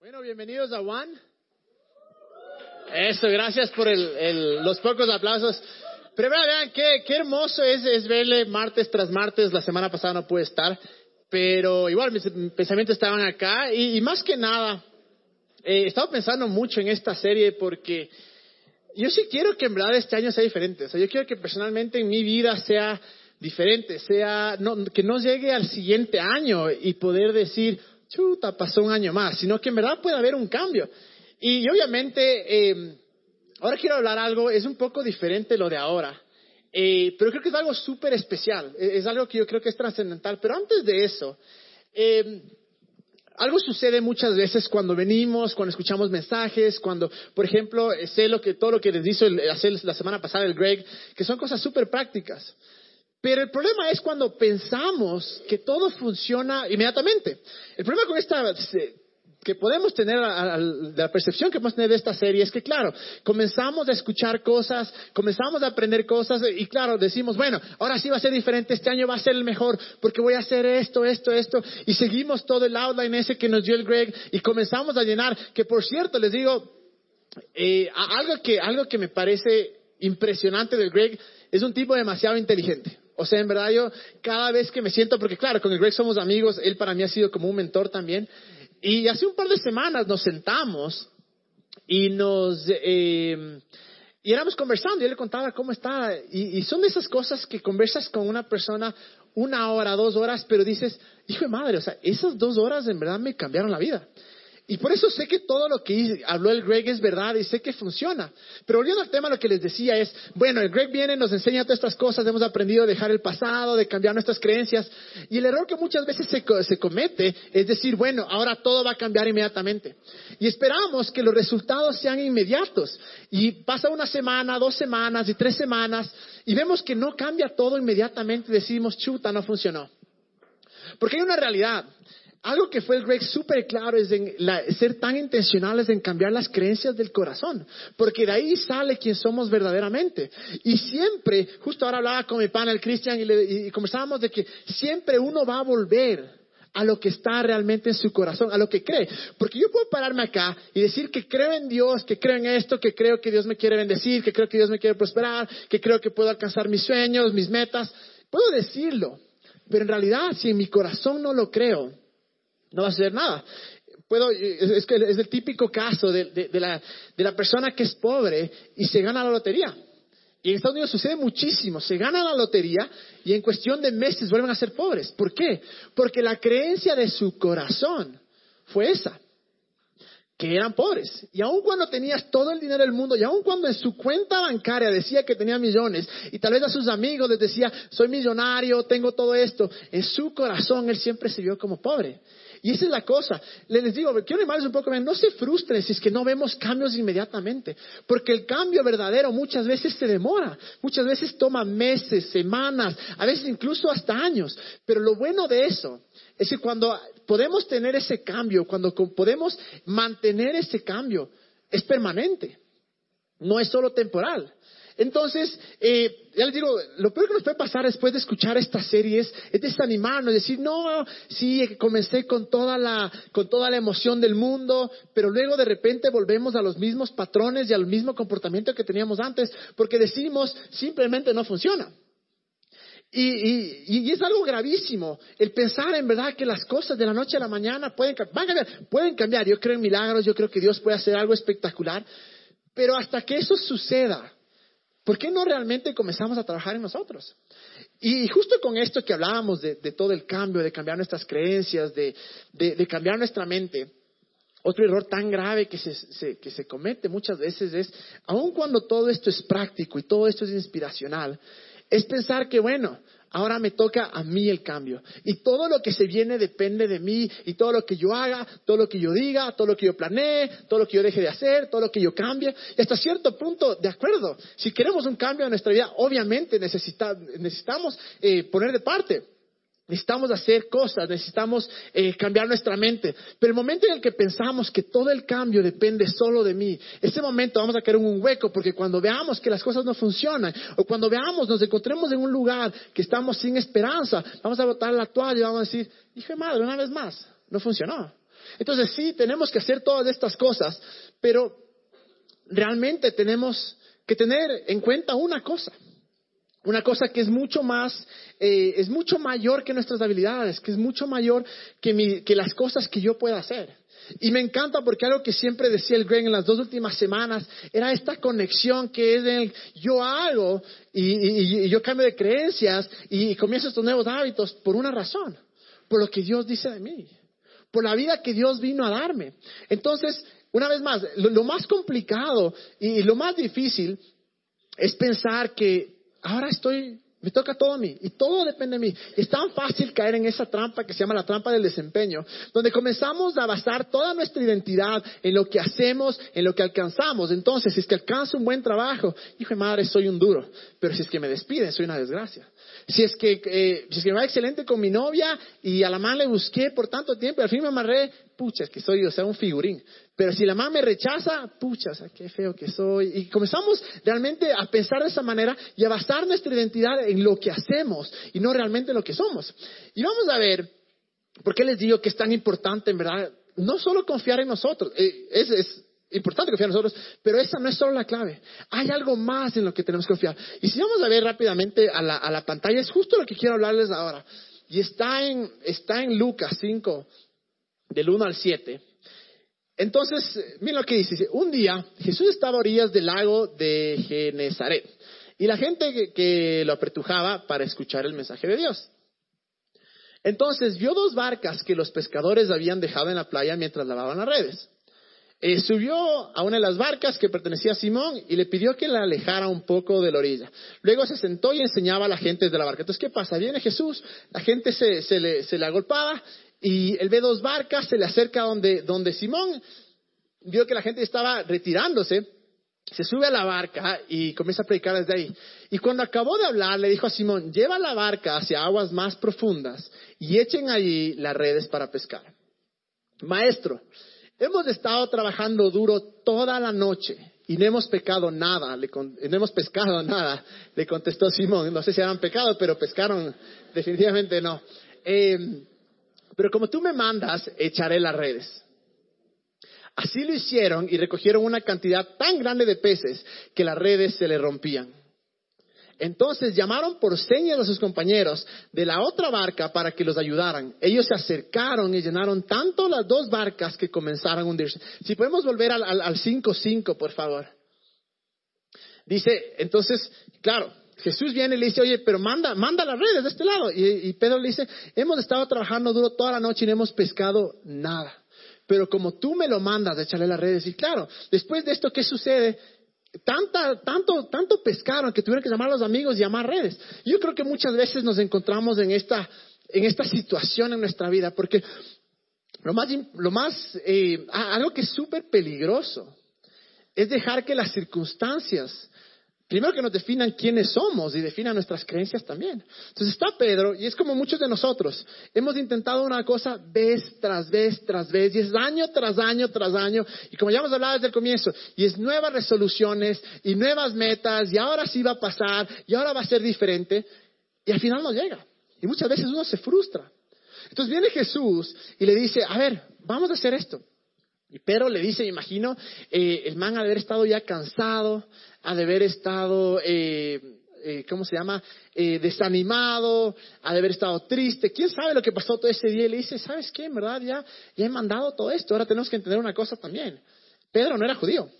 Bueno, bienvenidos a One. Eso, gracias por el, los pocos aplausos. Pero vean, qué, qué hermoso es, es, verle martes tras martes. La semana pasada no pude estar, pero igual mis pensamientos estaban acá. Y, y más que nada, eh, he estado pensando mucho en esta serie porque yo sí quiero que en verdad este año sea diferente. O sea, yo quiero que personalmente en mi vida sea diferente, sea no, que no llegue al siguiente año y poder decir, chuta, pasó un año más, sino que en verdad puede haber un cambio. Y obviamente, eh, ahora quiero hablar algo, es un poco diferente lo de ahora, eh, pero creo que es algo súper especial, es algo que yo creo que es trascendental. Pero antes de eso, eh, algo sucede muchas veces cuando venimos, cuando escuchamos mensajes, cuando, por ejemplo, sé lo que, todo lo que les hizo la semana pasada el Greg, que son cosas súper prácticas. Pero el problema es cuando pensamos que todo funciona inmediatamente. El problema con esta que podemos tener, la percepción que podemos tener de esta serie es que, claro, comenzamos a escuchar cosas, comenzamos a aprender cosas y, claro, decimos, bueno, ahora sí va a ser diferente, este año va a ser el mejor porque voy a hacer esto, esto, esto, y seguimos todo el outline ese que nos dio el Greg y comenzamos a llenar, que por cierto, les digo, eh, algo, que, algo que me parece impresionante del Greg es un tipo demasiado inteligente. O sea, en verdad yo cada vez que me siento, porque claro, con el Greg somos amigos, él para mí ha sido como un mentor también, y hace un par de semanas nos sentamos y nos... Eh, y éramos conversando y él le contaba cómo estaba. Y, y, son de esas cosas que conversas con una persona una hora, dos horas, pero dices, hijo de madre, o sea, esas dos horas en verdad me cambiaron la vida. Y por eso sé que todo lo que habló el Greg es verdad y sé que funciona. Pero volviendo al tema, lo que les decía es, bueno, el Greg viene, nos enseña todas estas cosas, hemos aprendido a dejar el pasado, de cambiar nuestras creencias. Y el error que muchas veces se, se comete es decir, bueno, ahora todo va a cambiar inmediatamente. Y esperamos que los resultados sean inmediatos. Y pasa una semana, dos semanas y tres semanas y vemos que no cambia todo inmediatamente. Decimos, chuta, no funcionó. Porque hay una realidad. Algo que fue el Greg súper claro es en ser tan intencionales en cambiar las creencias del corazón, porque de ahí sale quien somos verdaderamente. Y siempre, justo ahora hablaba con mi pana el Cristian y, y conversábamos de que siempre uno va a volver a lo que está realmente en su corazón, a lo que cree. Porque yo puedo pararme acá y decir que creo en Dios, que creo en esto, que creo que Dios me quiere bendecir, que creo que Dios me quiere prosperar, que creo que puedo alcanzar mis sueños, mis metas. Puedo decirlo, pero en realidad si en mi corazón no lo creo, no va a hacer nada. Puedo, es, que es el típico caso de, de, la, de la persona que es pobre y se gana la lotería. Y en Estados Unidos sucede muchísimo. Se gana la lotería y en cuestión de meses vuelven a ser pobres. ¿Por qué? Porque la creencia de su corazón fue esa, que eran pobres. Y aun cuando tenías todo el dinero del mundo, y aun cuando en su cuenta bancaria decía que tenía millones, y tal vez a sus amigos les decía, soy millonario, tengo todo esto, en su corazón él siempre se vio como pobre. Y esa es la cosa. Les digo, quiero animarles un poco, no se frustren si es que no vemos cambios inmediatamente, porque el cambio verdadero muchas veces se demora, muchas veces toma meses, semanas, a veces incluso hasta años. Pero lo bueno de eso es que cuando podemos tener ese cambio, cuando podemos mantener ese cambio, es permanente, no es solo temporal. Entonces, eh, ya les digo, lo peor que nos puede pasar después de escuchar esta serie es, desanimarnos, decir, no, sí, comencé con toda, la, con toda la emoción del mundo, pero luego de repente volvemos a los mismos patrones y al mismo comportamiento que teníamos antes, porque decimos, simplemente no funciona. Y, y, y, es algo gravísimo el pensar en verdad que las cosas de la noche a la mañana pueden, van a cambiar, pueden cambiar. Yo creo en milagros, yo creo que Dios puede hacer algo espectacular, pero hasta que eso suceda, ¿Por qué no realmente comenzamos a trabajar en nosotros? Y justo con esto que hablábamos de, todo el cambio, de cambiar nuestras creencias, de, cambiar nuestra mente, otro error tan grave que se, que se comete muchas veces es, aun cuando todo esto es práctico y todo esto es inspiracional, es pensar que, bueno, ahora me toca a mí el cambio. Y todo lo que se viene depende de mí. Y todo lo que yo haga, todo lo que yo diga, todo lo que yo planee, todo lo que yo deje de hacer, todo lo que yo cambie. Y hasta cierto punto, de acuerdo, si queremos un cambio en nuestra vida, obviamente necesitamos eh, poner de parte. Necesitamos hacer cosas, necesitamos eh, cambiar nuestra mente. Pero el momento en el que pensamos que todo el cambio depende solo de mí, ese momento vamos a caer en un hueco porque cuando veamos que las cosas no funcionan o cuando veamos, nos encontremos en un lugar que estamos sin esperanza, vamos a botar la toalla y vamos a decir, dije madre, una vez más, no funcionó. Entonces sí, tenemos que hacer todas estas cosas, pero realmente tenemos que tener en cuenta una cosa. Una cosa que es mucho más, eh, es mucho mayor que nuestras habilidades, que es mucho mayor que, que las cosas que yo pueda hacer. Y me encanta porque algo que siempre decía el Greg en las dos últimas semanas era esta conexión que es el yo hago y yo cambio de creencias y comienzo estos nuevos hábitos por una razón, por lo que Dios dice de mí, por la vida que Dios vino a darme. Entonces, una vez más, lo, más complicado y lo más difícil es pensar que ahora estoy me toca todo a mí y todo depende de mí. Es tan fácil caer en esa trampa que se llama la trampa del desempeño, donde comenzamos a basar toda nuestra identidad en lo que hacemos, en lo que alcanzamos. Entonces, si es que alcanzo un buen trabajo, hijo de madre, soy un duro. Pero si es que me despiden, soy una desgracia. Si es que, eh, si es que me va excelente con mi novia y a la mamá le busqué por tanto tiempo y al fin me amarré, pucha, es que soy, o sea, un figurín. Pero si la mamá me rechaza, pucha, o sea, qué feo que soy. Y comenzamos realmente a pensar de esa manera y a basar nuestra identidad en lo que hacemos y no realmente en lo que somos. Y vamos a ver, ¿por qué les digo que es tan importante, en verdad? No solo confiar en nosotros, eh, es, importante confiar en nosotros, pero esa no es solo la clave. Hay algo más en lo que tenemos que confiar. Y si vamos a ver rápidamente a la, a la pantalla, es justo lo que quiero hablarles ahora. Y está en, está en Lucas 5, del 1 al 7. Entonces, miren lo que dice. Un día Jesús estaba a orillas del lago de Genezaret y la gente que, lo apretujaba para escuchar el mensaje de Dios. Entonces vio dos barcas que los pescadores habían dejado en la playa mientras lavaban las redes. Eh, subió a una de las barcas que pertenecía a Simón y le pidió que la alejara un poco de la orilla. Luego se sentó y enseñaba a la gente de la barca. Entonces, ¿qué pasa? Viene Jesús, la gente se, se, le, se le agolpaba y él ve dos barcas, se le acerca donde, donde Simón vio que la gente estaba retirándose, se sube a la barca y comienza a predicar desde ahí. Y cuando acabó de hablar, le dijo a Simón, lleva la barca hacia aguas más profundas y echen allí las redes para pescar. Maestro, hemos estado trabajando duro toda la noche y no hemos pecado nada, le, no hemos pescado nada, le contestó Simón. No sé si han pecado, pero pescaron definitivamente no. Eh, pero como tú me mandas, echaré las redes. Así lo hicieron y recogieron una cantidad tan grande de peces que las redes se le rompían. Entonces llamaron por señas a sus compañeros de la otra barca para que los ayudaran. Ellos se acercaron y llenaron tanto las dos barcas que comenzaron a hundirse. Si podemos volver al 5.5, por favor. Dice, entonces, claro, Jesús viene y le dice, oye, pero manda, manda las redes de este lado. Y, Pedro le dice, hemos estado trabajando duro toda la noche y no hemos pescado nada. Pero como tú me lo mandas de echarle las redes, y claro, después de esto, ¿qué sucede? Tanta, tanto, tanto pescaron que tuvieron que llamar a los amigos y llamar redes. Yo creo que muchas veces nos encontramos en esta, en esta situación en nuestra vida, porque lo más, lo más eh, algo que es súper peligroso es dejar que las circunstancias Primero que nos definan quiénes somos y definan nuestras creencias también. Entonces está Pedro y es como muchos de nosotros. Hemos intentado una cosa vez tras vez tras vez y es año tras año tras año. Y como ya hemos hablado desde el comienzo, y es nuevas resoluciones y nuevas metas y ahora sí va a pasar y ahora va a ser diferente y al final no llega. Y muchas veces uno se frustra. Entonces viene Jesús y le dice, a ver, vamos a hacer esto. Y Pedro le dice, imagino, eh, el man al haber estado ya cansado, de haber estado, eh, eh, ¿cómo se llama? Eh, desanimado, de haber estado triste. ¿Quién sabe lo que pasó todo ese día? Y le dice, ¿sabes qué? En verdad ya, ya he mandado todo esto. Ahora tenemos que entender una cosa también. Pedro no era judío.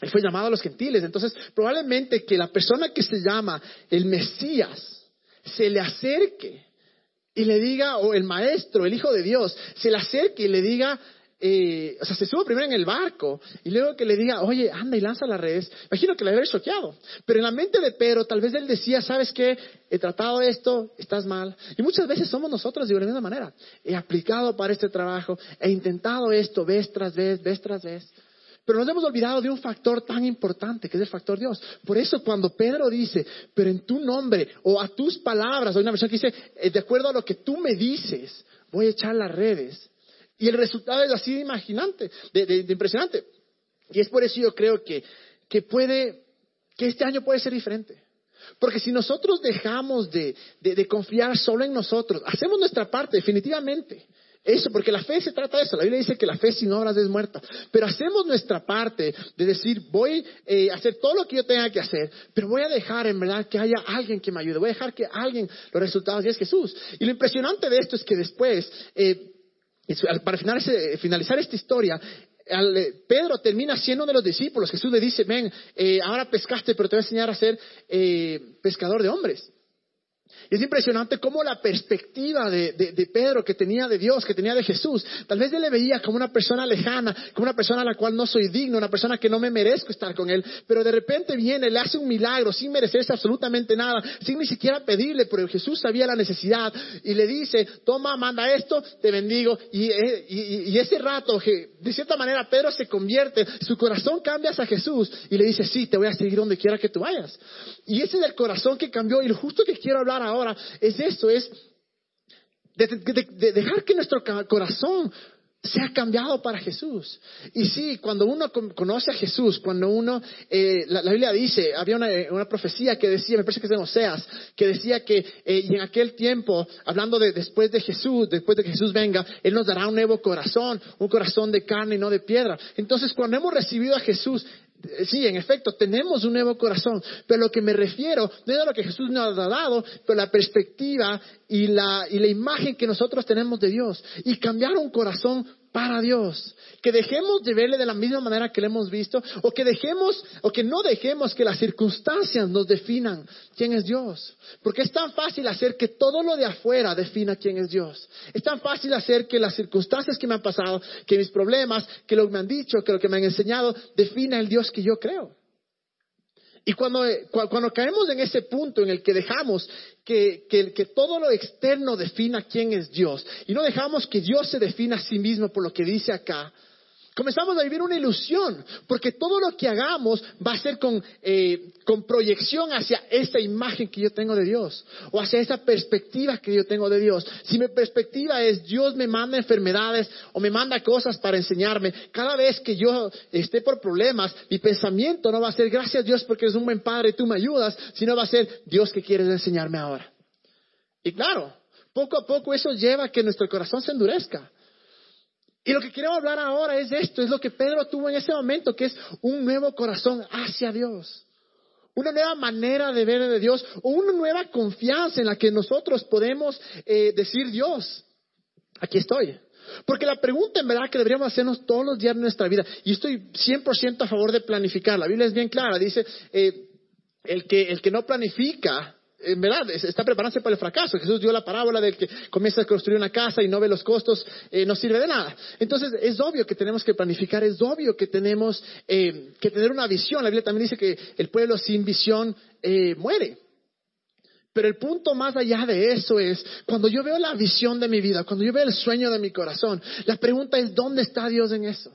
Él fue llamado a los gentiles. Entonces, probablemente que la persona que se llama el Mesías se le acerque y le diga, o el maestro, el Hijo de Dios, se le acerque y le diga, eh, o sea, se sube primero en el barco y luego que le diga, oye, anda y lanza las redes, imagino que le habría choqueado. Pero en la mente de Pedro, tal vez él decía, ¿sabes qué? He tratado esto, estás mal. Y muchas veces somos nosotros de la misma manera. He aplicado para este trabajo, he intentado esto vez tras vez, vez tras vez. Pero nos hemos olvidado de un factor tan importante que es el factor Dios. Por eso cuando Pedro dice, pero en tu nombre o a tus palabras, hay una versión que dice, eh, de acuerdo a lo que tú me dices, voy a echar las redes. Y el resultado es así de imaginante, de, impresionante. Y es por eso yo creo que, que puede, que este año puede ser diferente. Porque si nosotros dejamos de, de, confiar solo en nosotros, hacemos nuestra parte, definitivamente. Eso, porque la fe se trata de eso. La Biblia dice que la fe sin obras es muerta. Pero hacemos nuestra parte de decir, voy eh, a hacer todo lo que yo tenga que hacer, pero voy a dejar en verdad que haya alguien que me ayude. Voy a dejar que alguien los resultados y es Jesús. Y lo impresionante de esto es que después, eh, para finalizar esta historia, eh, Pedro termina siendo uno de los discípulos. Jesús le dice, ven, ahora pescaste, pero te voy a enseñar a ser pescador de hombres. Es impresionante cómo la perspectiva de, Pedro que tenía de Dios, que tenía de Jesús, tal vez él le veía como una persona lejana, como una persona a la cual no soy digno, una persona que no me merezco estar con él, pero de repente viene, le hace un milagro sin merecerse absolutamente nada, sin ni siquiera pedirle, pero Jesús sabía la necesidad y le dice, toma, manda esto, te bendigo. Y, y ese rato, de cierta manera, Pedro se convierte, su corazón cambia hacia Jesús y le dice, sí, te voy a seguir donde quiera que tú vayas. Y ese es el corazón que cambió y lo justo que quiero hablar ahora es esto, es de, dejar que nuestro corazón sea cambiado para Jesús. Y sí, cuando uno conoce a Jesús, cuando uno, eh, la, Biblia dice, había una, profecía que decía, me parece que es de Oseas, que decía que eh, y en aquel tiempo, hablando de después de Jesús, después de que Jesús venga, Él nos dará un nuevo corazón, un corazón de carne y no de piedra. Entonces, cuando hemos recibido a Jesús, Sí, en efecto, tenemos un nuevo corazón, pero lo que me refiero no es a lo que Jesús nos ha dado, pero la perspectiva y la, y la imagen que nosotros tenemos de Dios. Y cambiar un corazón para Dios. Que dejemos de verle de la misma manera que le hemos visto, o que dejemos, o que no dejemos que las circunstancias nos definan quién es Dios. Porque es tan fácil hacer que todo lo de afuera defina quién es Dios. Es tan fácil hacer que las circunstancias que me han pasado, que mis problemas, que lo que me han dicho, que lo que me han enseñado, defina el Dios que yo creo. Y cuando, cuando, caemos en ese punto en el que dejamos que, que, todo lo externo defina quién es Dios y no dejamos que Dios se defina a sí mismo por lo que dice acá, Comenzamos a vivir una ilusión, porque todo lo que hagamos va a ser con, eh, proyección hacia esa imagen que yo tengo de Dios, o hacia esa perspectiva que yo tengo de Dios. Si mi perspectiva es Dios me manda enfermedades o me manda cosas para enseñarme, cada vez que yo esté por problemas, mi pensamiento no va a ser gracias Dios porque eres un buen padre y tú me ayudas, sino va a ser Dios que quieres enseñarme ahora. Y claro, poco a poco eso lleva a que nuestro corazón se endurezca. Y lo que quiero hablar ahora es esto, es lo que Pedro tuvo en ese momento, que es un nuevo corazón hacia Dios. Una nueva manera de ver de Dios o una nueva confianza en la que nosotros podemos eh, decir Dios, aquí estoy. Porque la pregunta en verdad que deberíamos hacernos todos los días de nuestra vida, y estoy 100% a favor de planificar, la Biblia es bien clara, dice, eh, el, que, el que no planifica en verdad, está preparándose para el fracaso. Jesús dio la parábola del que comienza a construir una casa y no ve los costos, eh, no sirve de nada. Entonces, es obvio que tenemos que planificar, es obvio que tenemos eh, que tener una visión. La Biblia también dice que el pueblo sin visión eh, muere. Pero el punto más allá de eso es, cuando yo veo la visión de mi vida, cuando yo veo el sueño de mi corazón, la pregunta es, ¿dónde está Dios en eso?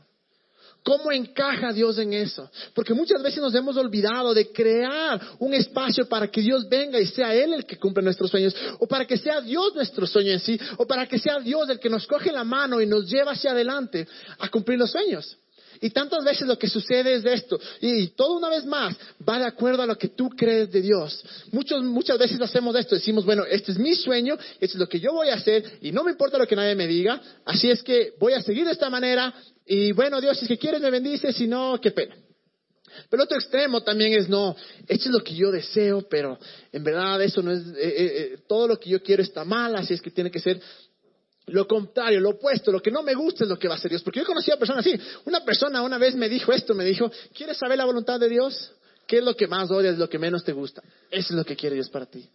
¿Cómo encaja Dios en eso? Porque muchas veces nos hemos olvidado de crear un espacio para que Dios venga y sea Él el que cumple nuestros sueños, o para que sea Dios nuestro sueño en sí, o para que sea Dios el que nos coge la mano y nos lleva hacia adelante a cumplir los sueños. Y tantas veces lo que sucede es esto. Y, todo una vez más va de acuerdo a lo que tú crees de Dios. muchas veces hacemos esto. Decimos, bueno, este es mi sueño, este es lo que yo voy a hacer y no me importa lo que nadie me diga. Así es que voy a seguir de esta manera y bueno, Dios, si es que quieres me bendice, si no, qué pena. Pero el otro extremo también es, no, esto es lo que yo deseo, pero en verdad eso no es, eh, eh, eh, todo lo que yo quiero está mal, así es que tiene que ser lo contrario, lo opuesto, lo que no me gusta es lo que va a hacer Dios. Porque yo he conocido a personas así. Una persona una vez me dijo esto, me dijo, ¿quieres saber la voluntad de Dios? ¿Qué es lo que más odias, lo que menos te gusta? Eso es lo que quiere Dios para ti.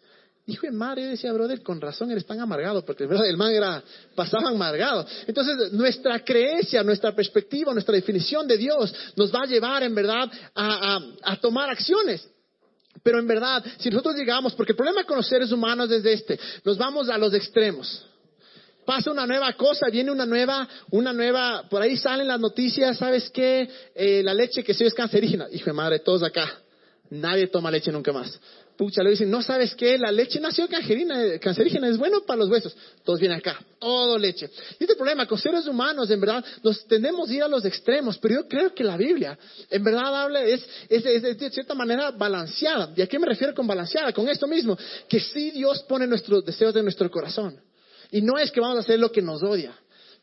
Hijo de madre, yo decía, brother, con razón eres tan amargado, porque el man era, pasaba amargado. Entonces, nuestra creencia, nuestra perspectiva, nuestra definición de Dios nos va a llevar, en verdad, a, tomar acciones. Pero en verdad, si nosotros llegamos, porque el problema con los seres humanos es este, nos vamos a los extremos pasa una nueva cosa, viene una nueva, una nueva, por ahí salen las noticias, ¿sabes qué? Eh, la leche que sí es cancerígena. Hijo de madre, todos acá. Nadie toma leche nunca más. Pucha, le dicen, no sabes qué, la leche nació cancerígena, cancerígena, es bueno para los huesos. Todos vienen acá, todo leche. Y este problema con seres humanos, en verdad, nos tendemos a ir a los extremos, pero yo creo que la Biblia, en verdad, habla, es, es, es, de cierta manera balanceada. ¿Y a qué me refiero con balanceada? Con esto mismo, que sí Dios pone nuestros deseos de nuestro corazón. Y no es que vamos a hacer lo que nos odia.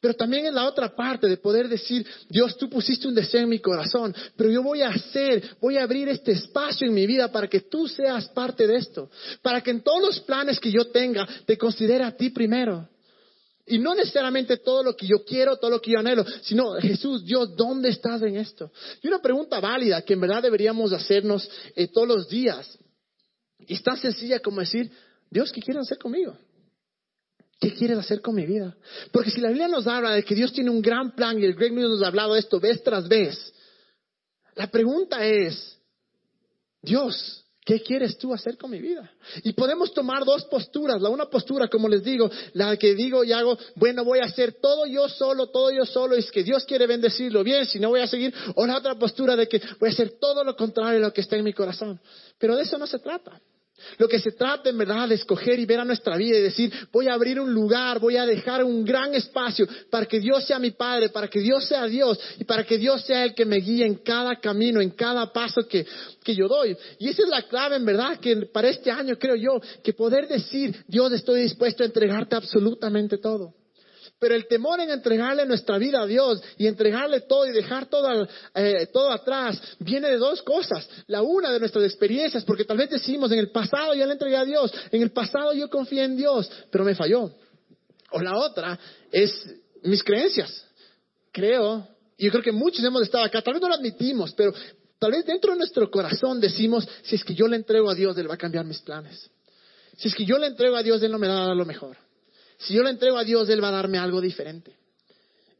Pero también es la otra parte de poder decir, Dios, tú pusiste un deseo en mi corazón, pero yo voy a hacer, voy a abrir este espacio en mi vida para que tú seas parte de esto, para que en todos los planes que yo tenga te considere a ti primero. Y no necesariamente todo lo que yo quiero, todo lo que yo anhelo, sino Jesús, Dios, ¿dónde estás en esto? Y una pregunta válida que en verdad deberíamos hacernos eh, todos los días. Y tan sencilla como decir, Dios, ¿qué quieres hacer conmigo? ¿Qué quieres hacer con mi vida? Porque si la Biblia nos habla de que Dios tiene un gran plan y el Greg News nos ha hablado de esto vez tras vez, la pregunta es, Dios, ¿Qué quieres tú hacer con mi vida? Y podemos tomar dos posturas. La una postura, como les digo, la que digo y hago, bueno, voy a hacer todo yo solo, todo yo solo, y es que Dios quiere bendecirlo bien, si no voy a seguir. O la otra postura de que voy a hacer todo lo contrario de lo que está en mi corazón. Pero de eso no se trata. Lo que se trata en verdad de escoger y ver a nuestra vida y decir, voy a abrir un lugar, voy a dejar un gran espacio para que Dios sea mi Padre, para que Dios sea Dios y para que Dios sea el que me guíe en cada camino, en cada paso que, que yo doy. Y esa es la clave en verdad que para este año creo yo, que poder decir, Dios estoy dispuesto a entregarte absolutamente todo. Pero el temor en entregarle nuestra vida a Dios y entregarle todo y dejar todo, eh, todo atrás viene de dos cosas. La una de nuestras experiencias, porque tal vez decimos, en el pasado yo le entregué a Dios, en el pasado yo confié en Dios, pero me falló. O la otra es mis creencias. Creo, y yo creo que muchos hemos estado acá, tal vez no lo admitimos, pero tal vez dentro de nuestro corazón decimos, si es que yo le entrego a Dios, Él va a cambiar mis planes. Si es que yo le entrego a Dios, Él no me va a dar lo mejor. Si yo le entrego a Dios, Él va a darme algo diferente.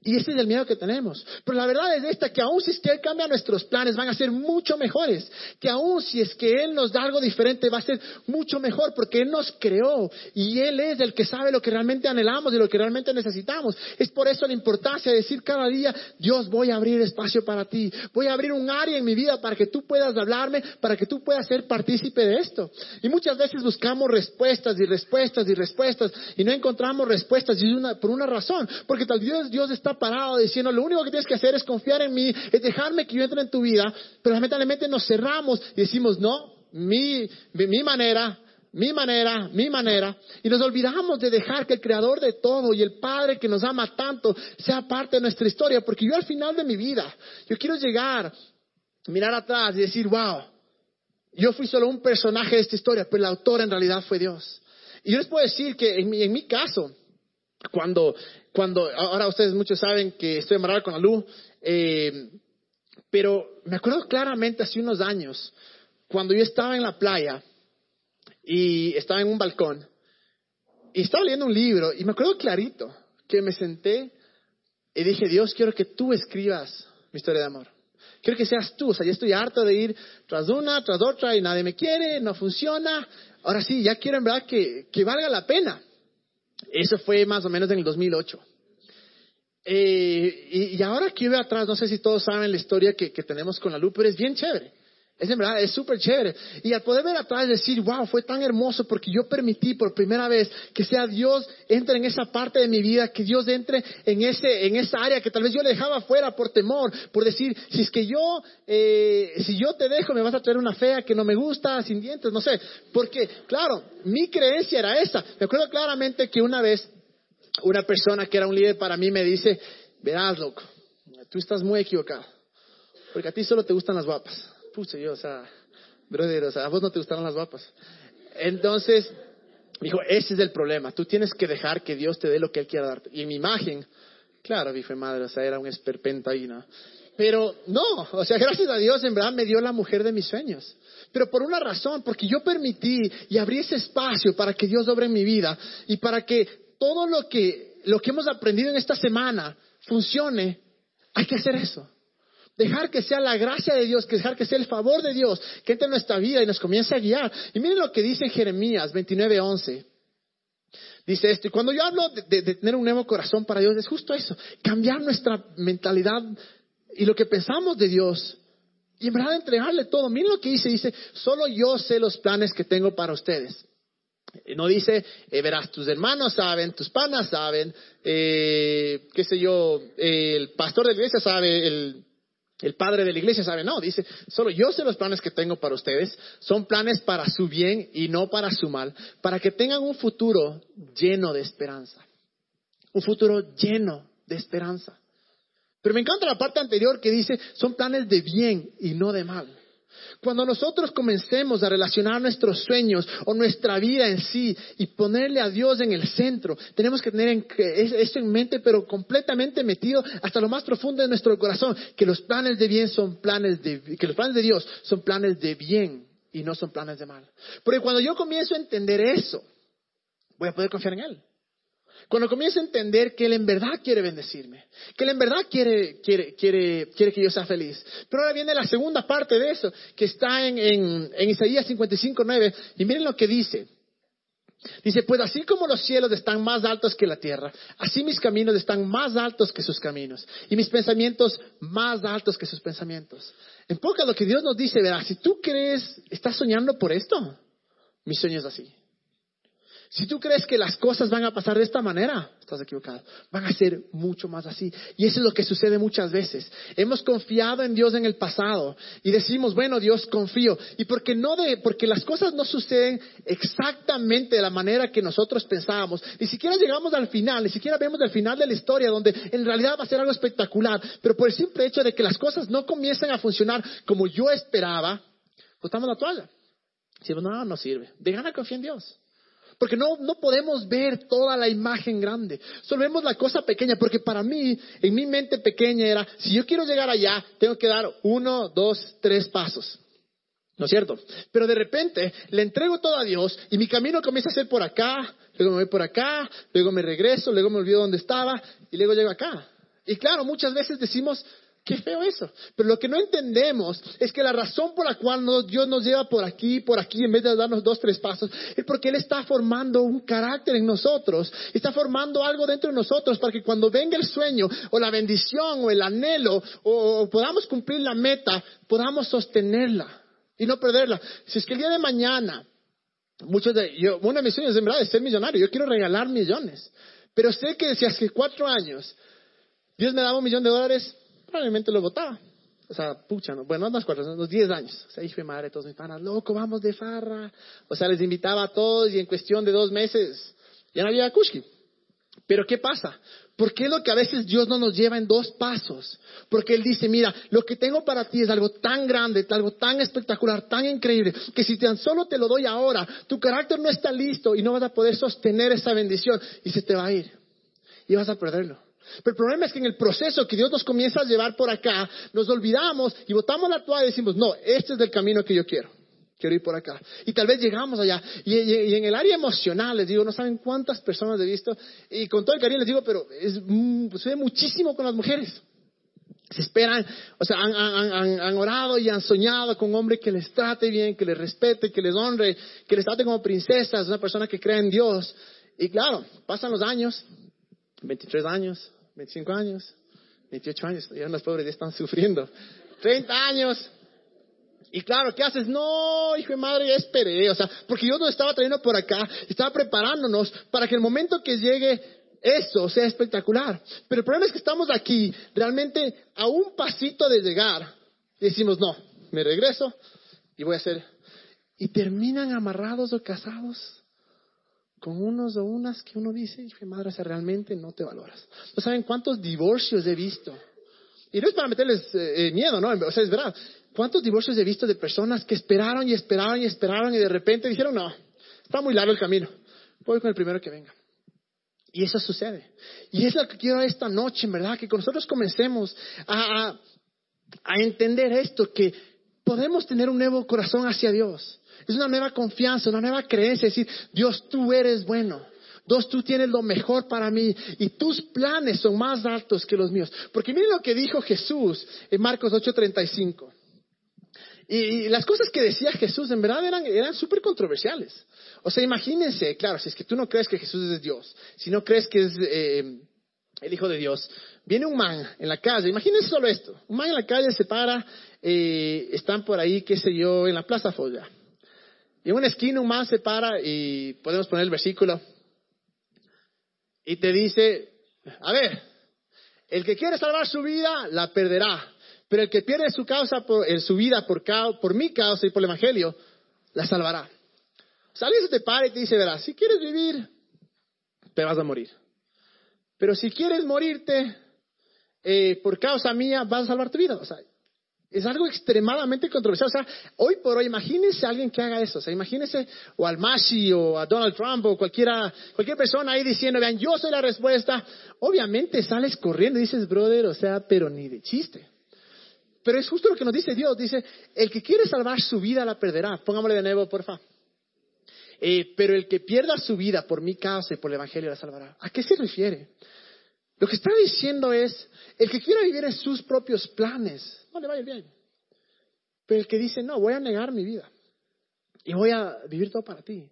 Y ese es el miedo que tenemos. Pero la verdad es esta, que aún si es que Él cambia nuestros planes, van a ser mucho mejores. Que aún si es que Él nos da algo diferente, va a ser mucho mejor porque Él nos creó y Él es el que sabe lo que realmente anhelamos y lo que realmente necesitamos. Es por eso la importancia de decir cada día, Dios, voy a abrir espacio para ti. Voy a abrir un área en mi vida para que tú puedas hablarme, para que tú puedas ser partícipe de esto. Y muchas veces buscamos respuestas y respuestas y respuestas y no encontramos respuestas y una, por una razón. Porque tal vez Dios está parado diciendo, lo único que tienes que hacer es confiar en mí, es dejarme que yo entre en tu vida, pero lamentablemente nos cerramos y decimos, no, mi, mi, manera, mi manera, mi manera, y nos olvidamos de dejar que el creador de todo y el Padre que nos ama tanto sea parte de nuestra historia, porque yo al final de mi vida, yo quiero llegar, mirar atrás y decir, wow, yo fui solo un personaje de esta historia, pero el autor en realidad fue Dios. Y yo les puedo decir que en mi, en mi caso, cuando cuando, ahora ustedes muchos saben que estoy amarrado con la luz, eh, pero me acuerdo claramente hace unos años, cuando yo estaba en la playa y estaba en un balcón y estaba leyendo un libro y me acuerdo clarito que me senté y dije, Dios, quiero que tú escribas mi historia de amor. Quiero que seas tú. O sea, ya estoy harto de ir tras una, tras otra y nadie me quiere, no funciona. Ahora sí, ya quiero en verdad que, que valga la pena. Eso fue más o menos en el 2008. Eh, y, y, ahora que veo atrás, no sé si todos saben la historia que, que tenemos con la luz, pero es bien chévere. Es verdad, es súper chévere. Y al poder ver atrás decir, wow, fue tan hermoso porque yo permití por primera vez que sea Dios entre en esa parte de mi vida, que Dios entre en, ese, en esa área que tal vez yo le dejaba fuera por temor, por decir, si es que yo, eh, si yo te dejo, me vas a traer una fea que no me gusta, sin dientes, no sé. Porque, claro, mi creencia era esa. Me acuerdo claramente que una vez una persona que era un líder para mí me dice, verás, loco, tú estás muy equivocado, porque a ti solo te gustan las guapas. Puse yo, o sea, brother, o sea, a vos no te gustaron las guapas. Entonces, dijo, ese es el problema, tú tienes que dejar que Dios te dé lo que Él quiera darte. Y mi imagen, claro, dije, madre, o sea, era un esperpento ahí, ¿no? Pero no, o sea, gracias a Dios en verdad me dio la mujer de mis sueños. Pero por una razón, porque yo permití y abrí ese espacio para que Dios obre en mi vida y para que todo lo que, lo que hemos aprendido en esta semana funcione, hay que hacer eso. Dejar que sea la gracia de Dios, que dejar que sea el favor de Dios, que entre en nuestra vida y nos comience a guiar. Y miren lo que dice Jeremías 29:11. Dice esto, y cuando yo hablo de, tener un nuevo corazón para Dios, es justo eso, cambiar nuestra mentalidad y lo que pensamos de Dios. Y en verdad entregarle todo. Miren lo que dice, dice, solo yo sé los planes que tengo para ustedes. No dice, eh, verás, tus hermanos saben, tus panas saben, eh, qué sé yo, el pastor de la iglesia sabe, el, el padre de la iglesia sabe. No, dice, solo yo sé los planes que tengo para ustedes. Son planes para su bien y no para su mal, para que tengan un futuro lleno de esperanza. Un futuro lleno de esperanza. Pero me encanta la parte anterior que dice, son planes de bien y no de mal. Cuando nosotros comencemos a relacionar nuestros sueños o nuestra vida en sí y ponerle a Dios en el centro, tenemos que tener eso en mente, pero completamente metido hasta lo más profundo de nuestro corazón, que los planes de bien son planes de, que los planes de Dios son planes de bien y no son planes de mal. Porque cuando yo comienzo a entender eso, voy a poder confiar en Él. Cuando comienzo a entender que Él en verdad quiere bendecirme, que Él en verdad quiere, quiere, quiere, quiere que yo sea feliz. Pero ahora viene la segunda parte de eso, que está en, en, en Isaías 55, 9, y miren lo que dice. Dice, pues así como los cielos están más altos que la tierra, así mis caminos están más altos que sus caminos, y mis pensamientos más altos que sus pensamientos. En poca lo que Dios nos dice, verás, si tú crees, estás soñando por esto, mi sueño es así. Si tú crees que las cosas van a pasar de esta manera, estás equivocado. Van a ser mucho más así. Y eso es lo que sucede muchas veces. Hemos confiado en Dios en el pasado y decimos, bueno, Dios confío. Y porque no de, porque las cosas no suceden exactamente de la manera que nosotros pensábamos. Ni siquiera llegamos al final, ni siquiera vemos el final de la historia donde en realidad va a ser algo espectacular. Pero por el simple hecho de que las cosas no comiencen a funcionar como yo esperaba, botamos la toalla. Decimos, no, no sirve. De gana confía en Dios. Porque no, no podemos ver toda la imagen grande. Solo vemos la cosa pequeña. Porque para mí, en mi mente pequeña era, si yo quiero llegar allá, tengo que dar uno, dos, tres pasos. ¿No es cierto? Pero de repente le entrego todo a Dios y mi camino comienza a ser por acá, luego me voy por acá, luego me regreso, luego me olvido dónde estaba y luego llego acá. Y claro, muchas veces decimos, Qué feo eso. Pero lo que no entendemos es que la razón por la cual Dios nos lleva por aquí, por aquí, en vez de darnos dos, tres pasos, es porque Él está formando un carácter en nosotros. Está formando algo dentro de nosotros para que cuando venga el sueño o la bendición o el anhelo o, podamos cumplir la meta, podamos sostenerla y no perderla. Si es que el día de mañana, muchos de, yo, uno de mis sueños en verdad es ser millonario. Yo quiero regalar millones. Pero sé que si hace cuatro años Dios me daba un millón de dólares, probablemente lo votaba. O sea, pucha, no, bueno, no más cuatro, unos diez años. O sea, hijo de madre, todos mis panas, loco, vamos de farra. O sea, les invitaba a todos y en cuestión de dos meses ya no había Kushki. Pero ¿qué pasa? ¿Por qué lo que a veces Dios no nos lleva en dos pasos? Porque Él dice, mira, lo que tengo para ti es algo tan grande, algo tan espectacular, tan increíble, que si tan solo te lo doy ahora, tu carácter no está listo y no vas a poder sostener esa bendición y se te va a ir. Y vas a perderlo. Pero el problema es que en el proceso que Dios nos comienza a llevar por acá, nos olvidamos y botamos la toalla y decimos, no, este es el camino que yo quiero. Quiero ir por acá. Y tal vez llegamos allá. Y, en el área emocional, les digo, no saben cuántas personas he visto. Y con todo el cariño les digo, pero es, mm, sucede muchísimo con las mujeres. Se esperan, o sea, han, han, han, orado y han soñado con un hombre que les trate bien, que les respete, que les honre, que les trate como princesas, una persona que cree en Dios. Y claro, pasan los años, 23 años, 25 años, 28 años, ya los pobres ya están sufriendo. 30 años. Y claro, ¿qué haces? No, hijo de madre, ya esperé. O sea, porque yo nos estaba trayendo por acá, estaba preparándonos para que el momento que llegue eso sea espectacular. Pero el problema es que estamos aquí, realmente a un pasito de llegar, y decimos, no, me regreso y voy a hacer. Y terminan amarrados o casados con unos o unas que uno dice, hijo madre, realmente no te valoras. No saben cuántos divorcios he visto. Y no es para meterles eh, miedo, ¿no? O sea, es verdad. ¿Cuántos divorcios he visto de personas que esperaron y esperaron y esperaron y de repente dijeron, no, está muy largo el camino, voy con el primero que venga. Y eso sucede. Y es lo que quiero esta noche, en verdad, que con nosotros comencemos a, a entender esto, que podemos tener un nuevo corazón hacia Dios. Es una nueva confianza, una nueva creencia, decir, Dios, tú eres bueno. Dios, tú tienes lo mejor para mí y tus planes son más altos que los míos. Porque miren lo que dijo Jesús en Marcos 8:35. Y, y, las cosas que decía Jesús en verdad eran, eran súper controversiales. O sea, imagínense, claro, si es que tú no crees que Jesús es Dios, si no crees que es eh, el Hijo de Dios, viene un man en la calle, imagínense solo esto, un man en la calle se para, eh, están por ahí, qué sé yo, en la Plaza Folla y en una esquina un man se para y podemos poner el versículo. Y te dice, a ver, el que quiere salvar su vida, la perderá. Pero el que pierde su, causa por, su vida por, por mi causa y por el Evangelio, la salvará. O sea, se te para y te dice, verás, si quieres vivir, te vas a morir. pero si quieres morirte eh, por causa mía, vas a salvar tu vida. O sea, es algo extremadamente controversial. O sea, hoy por hoy, imagínese a alguien que haga eso. O sea, imagínese o al Mashi o a Donald Trump o cualquiera, cualquier persona ahí diciendo, vean, yo soy la respuesta. Obviamente sales corriendo y dices, brother, o sea, pero ni de chiste. Pero es justo lo que nos dice Dios. Dice, el que quiere salvar su vida la perderá. Pongámosle de nuevo, porfa. Eh, pero el que pierda su vida por mi causa y por el Evangelio la salvará. ¿A qué se refiere? Lo que está diciendo es, el que quiera vivir en sus propios planes, no le va a ir bien. Pero el que dice, no, voy a negar mi vida y voy a vivir todo para ti.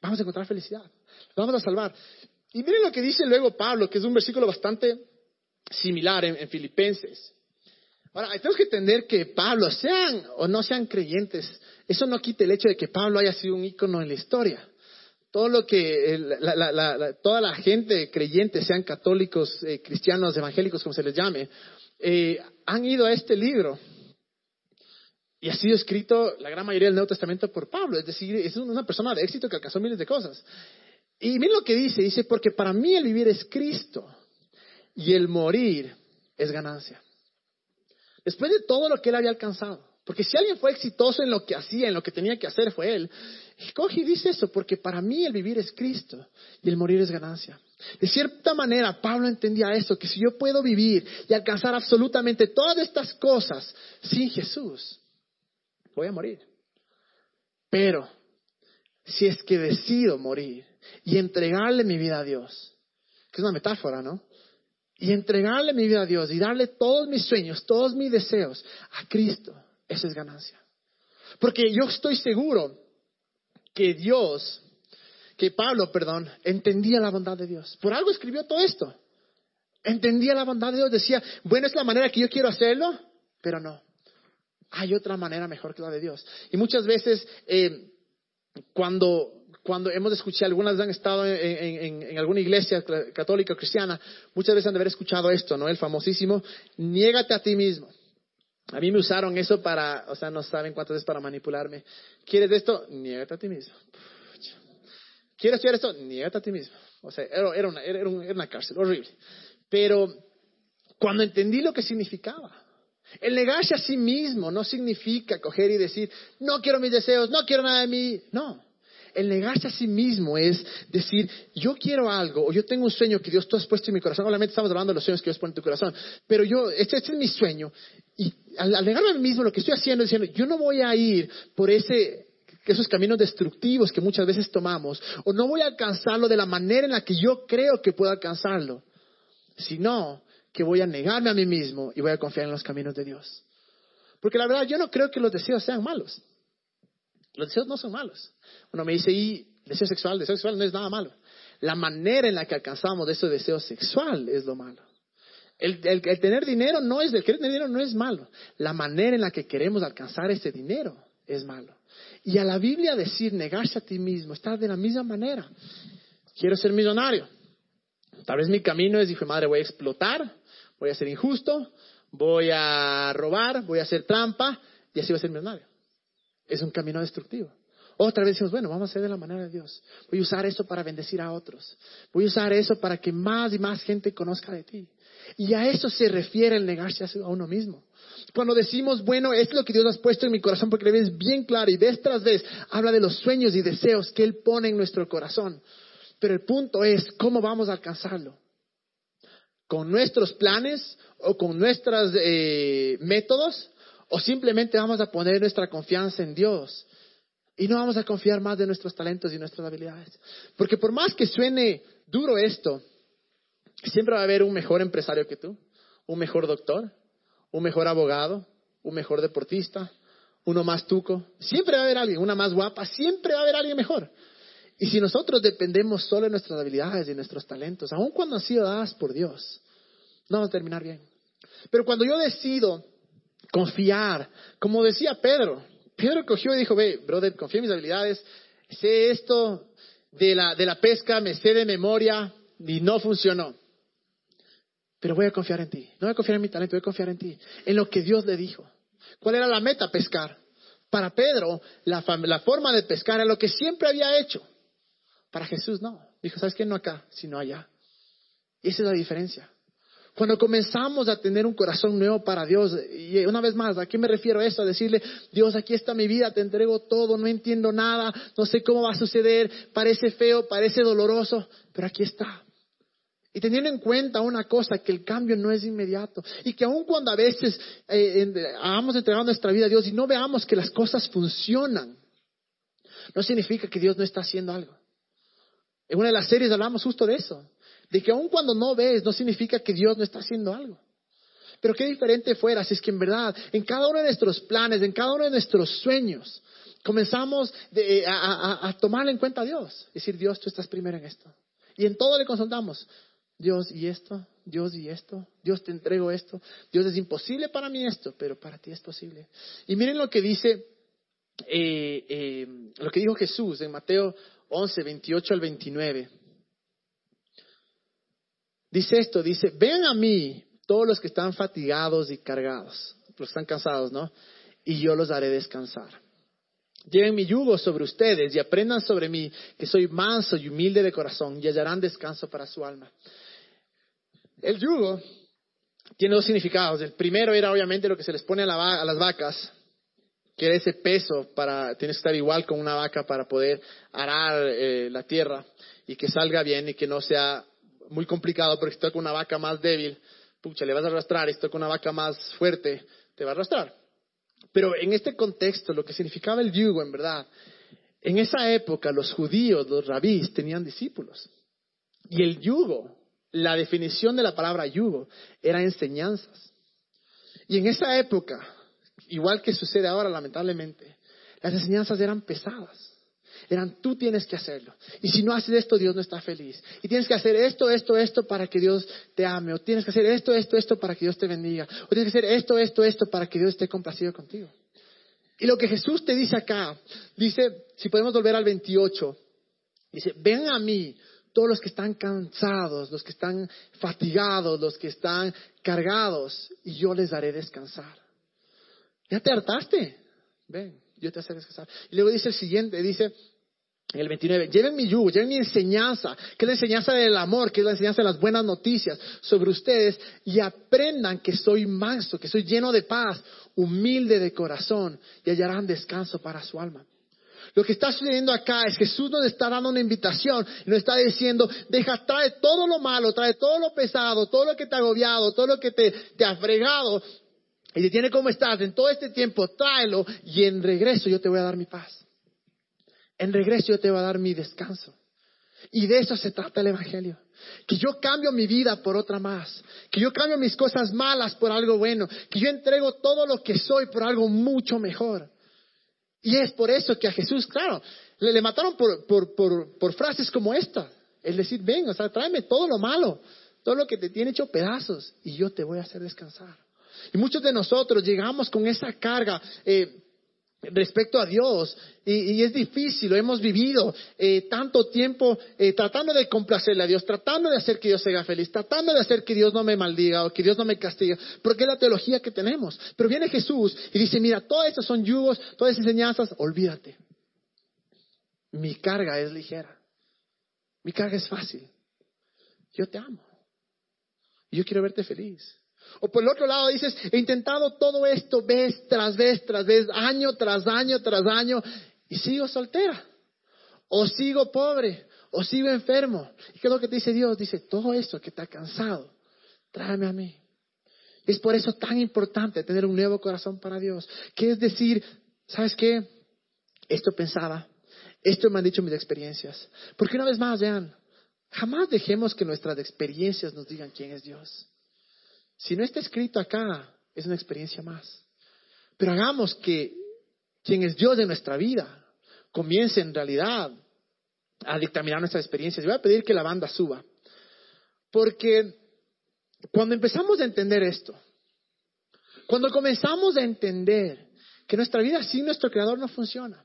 Vamos a encontrar felicidad. Vamos a salvar. Y miren lo que dice luego Pablo, que es un versículo bastante similar en, en Filipenses. Ahora, tenemos que entender que Pablo, sean o no sean creyentes, eso no quita el hecho de que Pablo haya sido un ícono en la historia. Todo lo que, toda la gente creyente, sean católicos, eh, cristianos, evangélicos, como se les llame, eh, han ido a este libro. Y ha sido escrito la gran mayoría del Nuevo Testamento por Pablo. Es decir, es una persona de éxito que alcanzó miles de cosas. Y miren lo que dice. Dice, porque para mí el vivir es Cristo y el morir es ganancia. Después de todo lo que él había alcanzado. Porque si alguien fue exitoso en lo que hacía, en lo que tenía que hacer, fue él. Y coge y dice eso, porque para mí el vivir es Cristo y el morir es ganancia. De cierta manera, Pablo entendía eso, que si yo puedo vivir y alcanzar absolutamente todas estas cosas sin Jesús, voy a morir. Pero, si es que decido morir y entregarle mi vida a Dios, que es una metáfora, ¿no? y entregarle mi vida a Dios y darle todos mis sueños, todos mis deseos a Cristo, esa es ganancia. Porque yo estoy seguro que Dios, que Pablo, perdón, entendía la bondad de Dios. Por algo escribió todo esto. Entendía la bondad de Dios. Decía, bueno, es la manera que yo quiero hacerlo, pero no. Hay otra manera mejor que la de Dios. Y muchas veces, eh, cuando cuando hemos escuchado, algunas han estado en, alguna iglesia católica o cristiana, muchas veces han de haber escuchado esto, ¿no? El famosísimo, niégate a ti mismo. A mí me usaron eso para, o sea, no saben cuántas veces para manipularme. ¿Quieres esto? Niégate a ti mismo. ¿Quieres estudiar esto? Niégate a ti mismo. O sea, era, una, era una cárcel, horrible. Pero cuando entendí lo que significaba, el negarse a sí mismo no significa coger y decir, no quiero mis deseos, no quiero nada de mí. No. El negarse a sí mismo es decir, yo quiero algo o yo tengo un sueño que Dios tú has puesto en mi corazón. Obviamente estamos hablando de los sueños que Dios pone en tu corazón, pero yo, este, este, es mi sueño. Y al, negarme a mí mismo, lo que estoy haciendo es diciendo, yo no voy a ir por ese, esos caminos destructivos que muchas veces tomamos, o no voy a alcanzarlo de la manera en la que yo creo que puedo alcanzarlo, sino que voy a negarme a mí mismo y voy a confiar en los caminos de Dios. Porque la verdad, yo no creo que los deseos sean malos. Los deseos no son malos. Uno me dice, y deseo sexual, deseo sexual no es nada malo. La manera en la que alcanzamos ese deseo sexual es lo malo. El, tener dinero no es, el querer tener dinero no es malo. La manera en la que queremos alcanzar ese dinero es malo. Y a la Biblia decir negarse a ti mismo está de la misma manera. Quiero ser millonario. Tal vez mi camino es, dije, madre, voy a explotar, voy a ser injusto, voy a robar, voy a hacer trampa y así voy a ser millonario es un camino destructivo. Otra vez decimos, bueno, vamos a hacer de la manera de Dios. Voy a usar eso para bendecir a otros. Voy a usar eso para que más y más gente conozca de ti. Y a eso se refiere el negarse a uno mismo. Cuando decimos, bueno, es lo que Dios ha puesto en mi corazón porque le ves bien claro y vez tras vez habla de los sueños y deseos que Él pone en nuestro corazón. Pero el punto es, ¿cómo vamos a alcanzarlo? ¿Con nuestros planes o con nuestros eh, métodos? O simplemente vamos a poner nuestra confianza en Dios y no vamos a confiar más de nuestros talentos y nuestras habilidades. Porque por más que suene duro esto, siempre va a haber un mejor empresario que tú, un mejor doctor, un mejor abogado, un mejor deportista, uno más tuco. Siempre va a haber alguien, una más guapa, siempre va a haber alguien mejor. Y si nosotros dependemos solo de nuestras habilidades y nuestros talentos, aun cuando han sido dadas por Dios, no vamos a terminar bien. Pero cuando yo decido Confiar. Como decía Pedro. Pedro cogió y dijo, ve, brother, confía en mis habilidades. Sé esto de la, de la pesca, me sé de memoria y no funcionó. Pero voy a confiar en ti. No voy a confiar en mi talento, voy a confiar en ti. En lo que Dios le dijo. ¿Cuál era la meta? Pescar. Para Pedro, la, la forma de pescar era lo que siempre había hecho. Para Jesús no. Dijo, ¿sabes qué? No acá, sino allá. Esa es la diferencia. Cuando comenzamos a tener un corazón nuevo para Dios, y una vez más, ¿a qué me refiero a eso? A decirle, Dios, aquí está mi vida, te entrego todo, no entiendo nada, no sé cómo va a suceder, parece feo, parece doloroso, pero aquí está. Y teniendo en cuenta una cosa, que el cambio no es inmediato. Y que aun cuando a veces eh, hagamos entregado nuestra vida a Dios y no veamos que las cosas funcionan, no significa que Dios no está haciendo algo. En una de las series hablamos justo de eso. De que aun cuando no ves, no significa que Dios no está haciendo algo. Pero qué diferente fuera si es que en verdad, en cada uno de nuestros planes, en cada uno de nuestros sueños, comenzamos eh, a, a, tomar en cuenta a Dios. Decir, Dios, tú estás primero en esto. Y en todo le consultamos. Dios, ¿y esto? Dios, ¿y esto? Dios, te entrego esto. Dios, es imposible para mí esto, pero para ti es posible. Y miren lo que dice, eh, eh, lo que dijo Jesús en Mateo 11, 28 al 29. Dice esto, dice, ven a mí todos los que están fatigados y cargados, los que están cansados, ¿no? Y yo los haré descansar. Lleven mi yugo sobre ustedes y aprendan sobre mí, que soy manso y humilde de corazón, y hallarán descanso para su alma. El yugo tiene dos significados. El primero era obviamente lo que se les pone a, las vacas, que era ese peso para, tienes que estar igual con una vaca para poder arar eh, la tierra y que salga bien y que no sea muy complicado, porque si toca una vaca más débil, pucha, le vas a arrastrar, si toca una vaca más fuerte, te va a arrastrar. Pero en este contexto, lo que significaba el yugo, en verdad, en esa época los judíos, los rabís, tenían discípulos. Y el yugo la definición de la palabra yugo era enseñanzas. Y en esa época, igual que sucede ahora lamentablemente, las enseñanzas eran pesadas. Eran tú tienes que hacerlo. Y si no haces esto, Dios no está feliz. Y tienes que hacer esto, esto, esto para que Dios te ame. O tienes que hacer esto, esto, esto para que Dios te bendiga. O tienes que hacer esto, esto, esto para que Dios esté complacido contigo. Y lo que Jesús te dice acá, dice, si podemos volver al 28, dice, ven a mí todos los que están cansados, los que están fatigados, los que están cargados, y yo les haré descansar. ¿Ya te hartaste? Ven, yo te haré descansar. Y luego dice el siguiente, dice en el 29, lleven mi yugo, lleven mi enseñanza, que es la enseñanza del amor, que es la enseñanza de las buenas noticias sobre ustedes, y aprendan que soy manso, que soy lleno de paz, humilde de corazón, y hallarán descanso para su alma. Lo que está sucediendo acá es que Jesús nos está dando una invitación y nos está diciendo, deja, trae todo lo malo, trae todo lo pesado, todo lo que te ha agobiado, todo lo que te, te ha fregado y te tiene como estás en todo este tiempo, tráelo y en regreso yo te voy a dar mi paz. En regreso yo te voy a dar mi descanso. Y de eso se trata el Evangelio. Que yo cambio mi vida por otra más. Que yo cambio mis cosas malas por algo bueno. Que yo entrego todo lo que soy por algo mucho mejor. Y es por eso que a Jesús, claro, le, mataron por, por, por, por, frases como esta. Es decir, ven, o sea, tráeme todo lo malo, todo lo que te tiene hecho pedazos y yo te voy a hacer descansar. Y muchos de nosotros llegamos con esa carga eh, respecto a Dios. Y, es difícil, lo hemos vivido eh, tanto tiempo eh, tratando de complacerle a Dios, tratando de hacer que Dios sea feliz, tratando de hacer que Dios no me maldiga o que Dios no me castigue, porque es la teología que tenemos. Pero viene Jesús y dice, mira, todas estas son yugos, todas esas enseñanzas, olvídate. Mi carga es ligera, mi carga es fácil. Yo te amo. Yo quiero verte feliz. O por el otro lado dices, he intentado todo esto vez tras vez tras vez, año tras año tras año, y sigo soltera, o sigo pobre, o sigo enfermo. ¿Y qué es lo que te dice Dios? Dice, todo esto que te ha cansado, tráeme a mí. Es por eso tan importante tener un nuevo corazón para Dios, que es decir, ¿sabes qué? Esto pensaba, esto me han dicho mis experiencias. Porque una vez más, vean, jamás dejemos que nuestras experiencias nos digan quién es Dios. Si no está escrito acá, es una experiencia más. Pero hagamos que quien es Dios de nuestra vida comience en realidad a dictaminar nuestras experiencias. Y voy a pedir que la banda suba. Porque cuando empezamos a entender esto, cuando comenzamos a entender que nuestra vida sin nuestro Creador no funciona,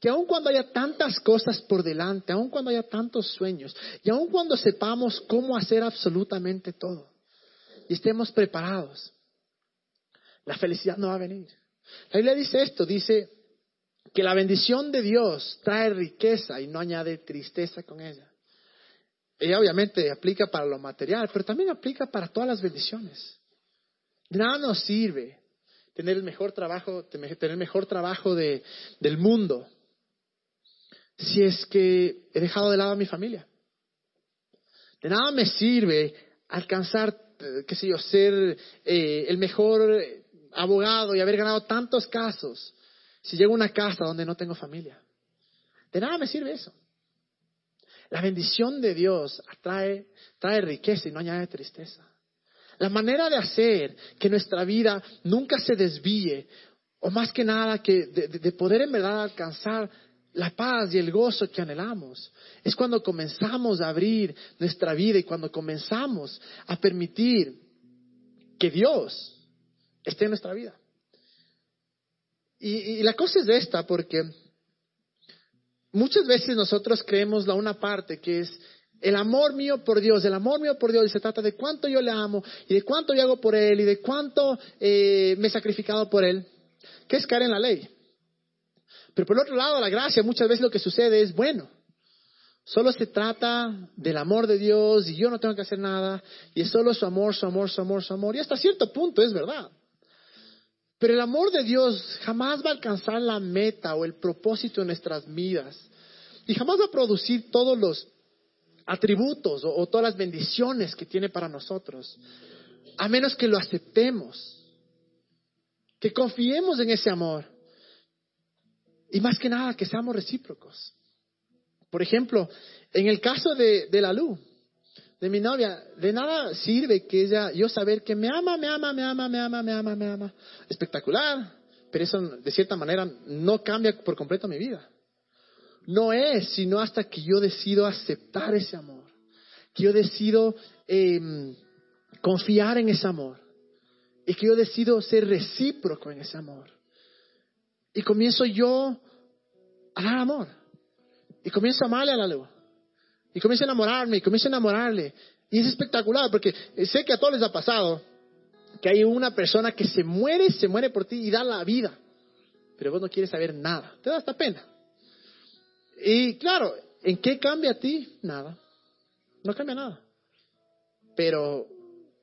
que aun cuando haya tantas cosas por delante, aun cuando haya tantos sueños, y aun cuando sepamos cómo hacer absolutamente todo, estemos preparados, la felicidad no va a venir. La Biblia dice esto, dice que la bendición de Dios trae riqueza y no añade tristeza con ella. ella obviamente aplica para lo material, pero también aplica para todas las bendiciones. De nada nos sirve tener el mejor trabajo, tener el mejor trabajo de, del mundo si es que he dejado de lado a mi familia. De nada me sirve alcanzar, qué sé yo, ser eh, el mejor abogado y haber ganado tantos casos si llego a una casa donde no tengo familia. De nada me sirve eso. La bendición de Dios atrae, trae riqueza y no añade tristeza. La manera de hacer que nuestra vida nunca se desvíe, o más que nada que de poder en verdad alcanzar la paz y el gozo que anhelamos. Es cuando comenzamos a abrir nuestra vida y cuando comenzamos a permitir que Dios esté en nuestra vida. Y, la cosa es esta, porque muchas veces nosotros creemos la una parte que es el amor mío por Dios, el amor mío por Dios, y se trata de cuánto yo le amo, y de cuánto yo hago por Él, y de cuánto eh, me he sacrificado por Él, que es caer en la ley. Pero por el otro lado, la gracia, muchas veces lo que sucede es, bueno, solo se trata del amor de Dios y yo no tengo que hacer nada, y es solo su amor, su amor, su amor, su amor, y hasta cierto punto es verdad. Pero el amor de Dios jamás va a alcanzar la meta o el propósito de nuestras vidas, y jamás va a producir todos los atributos o todas las bendiciones que tiene para nosotros, a menos que lo aceptemos, que confiemos en ese amor y más que nada, que seamos recíprocos. Por ejemplo, en el caso de, de la luz, de mi novia, de nada sirve que ella, yo saber que me ama, me ama, me ama, me ama, me ama, me ama. Espectacular, pero eso de cierta manera no cambia por completo mi vida. No es sino hasta que yo decido aceptar ese amor, que yo decido em, confiar en ese amor y que yo decido ser recíproco en ese amor. Y comienzo yo a dar amor. Y comienzo a amarle a la luz. Y comienzo a enamorarme, y comienzo a enamorarle. Y es espectacular, porque sé que a todos les ha pasado que hay una persona que se muere, se muere por ti y da la vida. Pero vos no quieres saber nada. Te da hasta pena. Y claro, ¿en qué cambia a ti? Nada. No cambia nada. Pero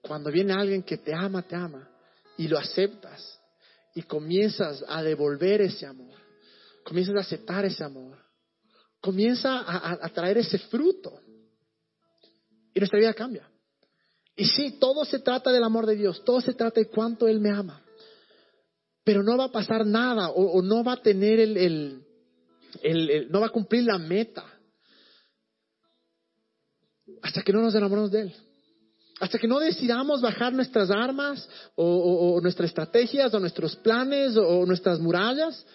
cuando viene alguien que te ama, te ama, y lo aceptas, y comienzas a devolver ese amor, comienzas a aceptar ese amor, comienza a, traer ese fruto. Y nuestra vida cambia. Y sí, todo se trata del amor de Dios, todo se trata de cuánto Él me ama, pero no va a pasar nada o, no va a tener el, no va a cumplir la meta. Hasta que no nos enamoremos de Él. Hasta que no decidamos bajar nuestras armas o, nuestras estrategias o nuestros planes o, nuestras murallas.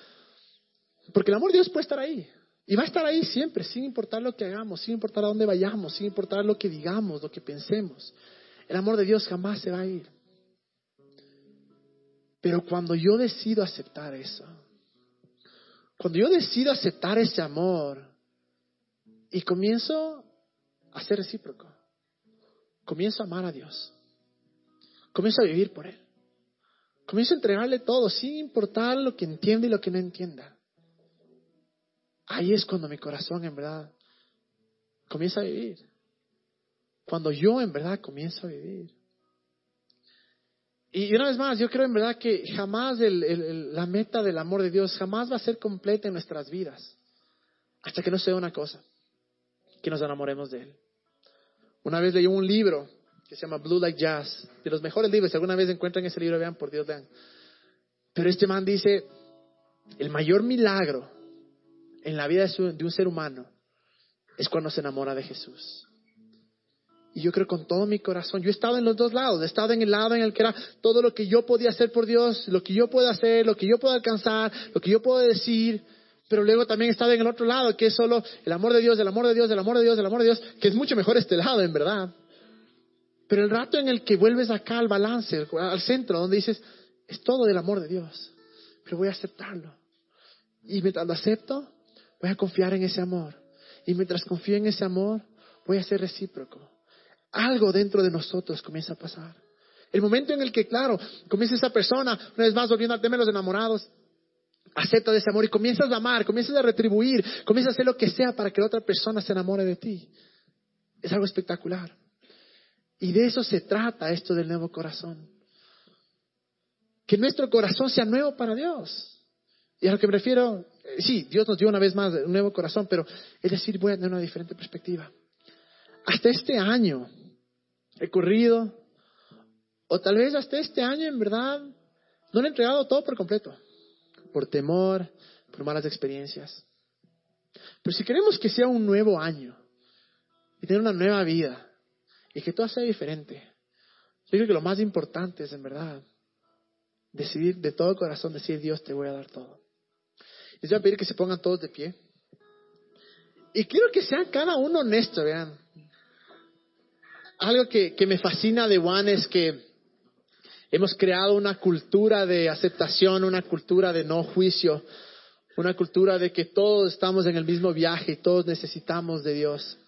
Porque el amor de Dios puede estar ahí. Y va a estar ahí siempre, sin importar lo que hagamos, sin importar a dónde vayamos, sin importar lo que digamos, lo que pensemos. El amor de Dios jamás se va a ir. Pero cuando yo decido aceptar eso, cuando yo decido aceptar ese amor y comienzo a ser recíproco, comienzo a amar a Dios. Comienzo a vivir por Él. Comienzo a entregarle todo, sin importar lo que entienda y lo que no entienda. Ahí es cuando mi corazón en verdad comienza a vivir. Cuando yo en verdad comienzo a vivir. Y una vez más, yo creo en verdad que jamás la meta del amor de Dios jamás va a ser completa en nuestras vidas. Hasta que no sea una cosa, que nos enamoremos de Él. Una vez leí un libro que se llama Blue Like Jazz, de los mejores libros. Si alguna vez encuentran ese libro, vean, por Dios, vean. Pero este man dice, el mayor milagro en la vida de un ser humano es cuando se enamora de Jesús. Y yo creo con todo mi corazón, yo he estado en los dos lados, he estado en el lado en el que era todo lo que yo podía hacer por Dios, lo que yo puedo hacer, lo que yo puedo alcanzar, lo que yo puedo decir, pero luego también estaba en el otro lado, que es solo el amor de Dios, el amor de Dios, el amor de Dios, el amor de Dios, que es mucho mejor este lado, en verdad. Pero el rato en el que vuelves acá al balance, al centro, donde dices, es todo del amor de Dios, pero voy a aceptarlo. Y mientras lo acepto, voy a confiar en ese amor. Y mientras confío en ese amor, voy a ser recíproco. Algo dentro de nosotros comienza a pasar. El momento en el que, claro, comienza esa persona, una vez más volviendo al tema de los enamorados, acepta ese amor y comienzas a amar, comienzas a retribuir, comienzas a hacer lo que sea para que la otra persona se enamore de ti. Es algo espectacular. Y de eso se trata esto del nuevo corazón. Que nuestro corazón sea nuevo para Dios. Y a lo que me refiero, eh, sí, Dios nos dio una vez más un nuevo corazón, pero es decir, voy a tener una diferente perspectiva. Hasta este año he corrido, o tal vez hasta este año en verdad no le he entregado todo por completo, por temor, por malas experiencias. Pero si queremos que sea un nuevo año y tener una nueva vida y que todo sea diferente, yo creo que lo más importante es en verdad decidir de todo corazón, decir Dios te voy a dar todo. Les voy a pedir que se pongan todos de pie. Y quiero que sean cada uno honesto, vean. Algo que, que me fascina de Juan es que hemos creado una cultura de aceptación, una cultura de no juicio, una cultura de que todos estamos en el mismo viaje y todos necesitamos de Dios.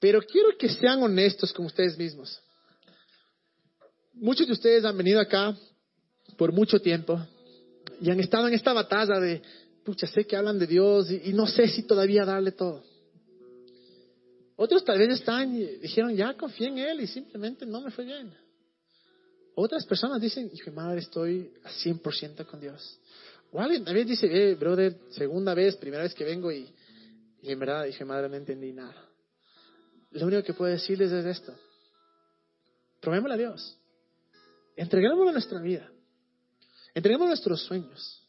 Pero quiero que sean honestos con ustedes mismos. Muchos de ustedes han venido acá por mucho tiempo y han estado en esta batalla de, pucha, sé que hablan de Dios y, no sé si todavía darle todo. Otros tal vez están y dijeron, ya confié en Él y simplemente no me fue bien. Otras personas dicen, hijo de madre, estoy a 100% con Dios. O alguien también dice, eh, brother, segunda vez, primera vez que vengo y, y en verdad dije, madre, no entendí nada. Lo único que puedo decirles es esto. Probémosle a Dios. Entreguémosle nuestra vida. Entreguemos nuestros sueños.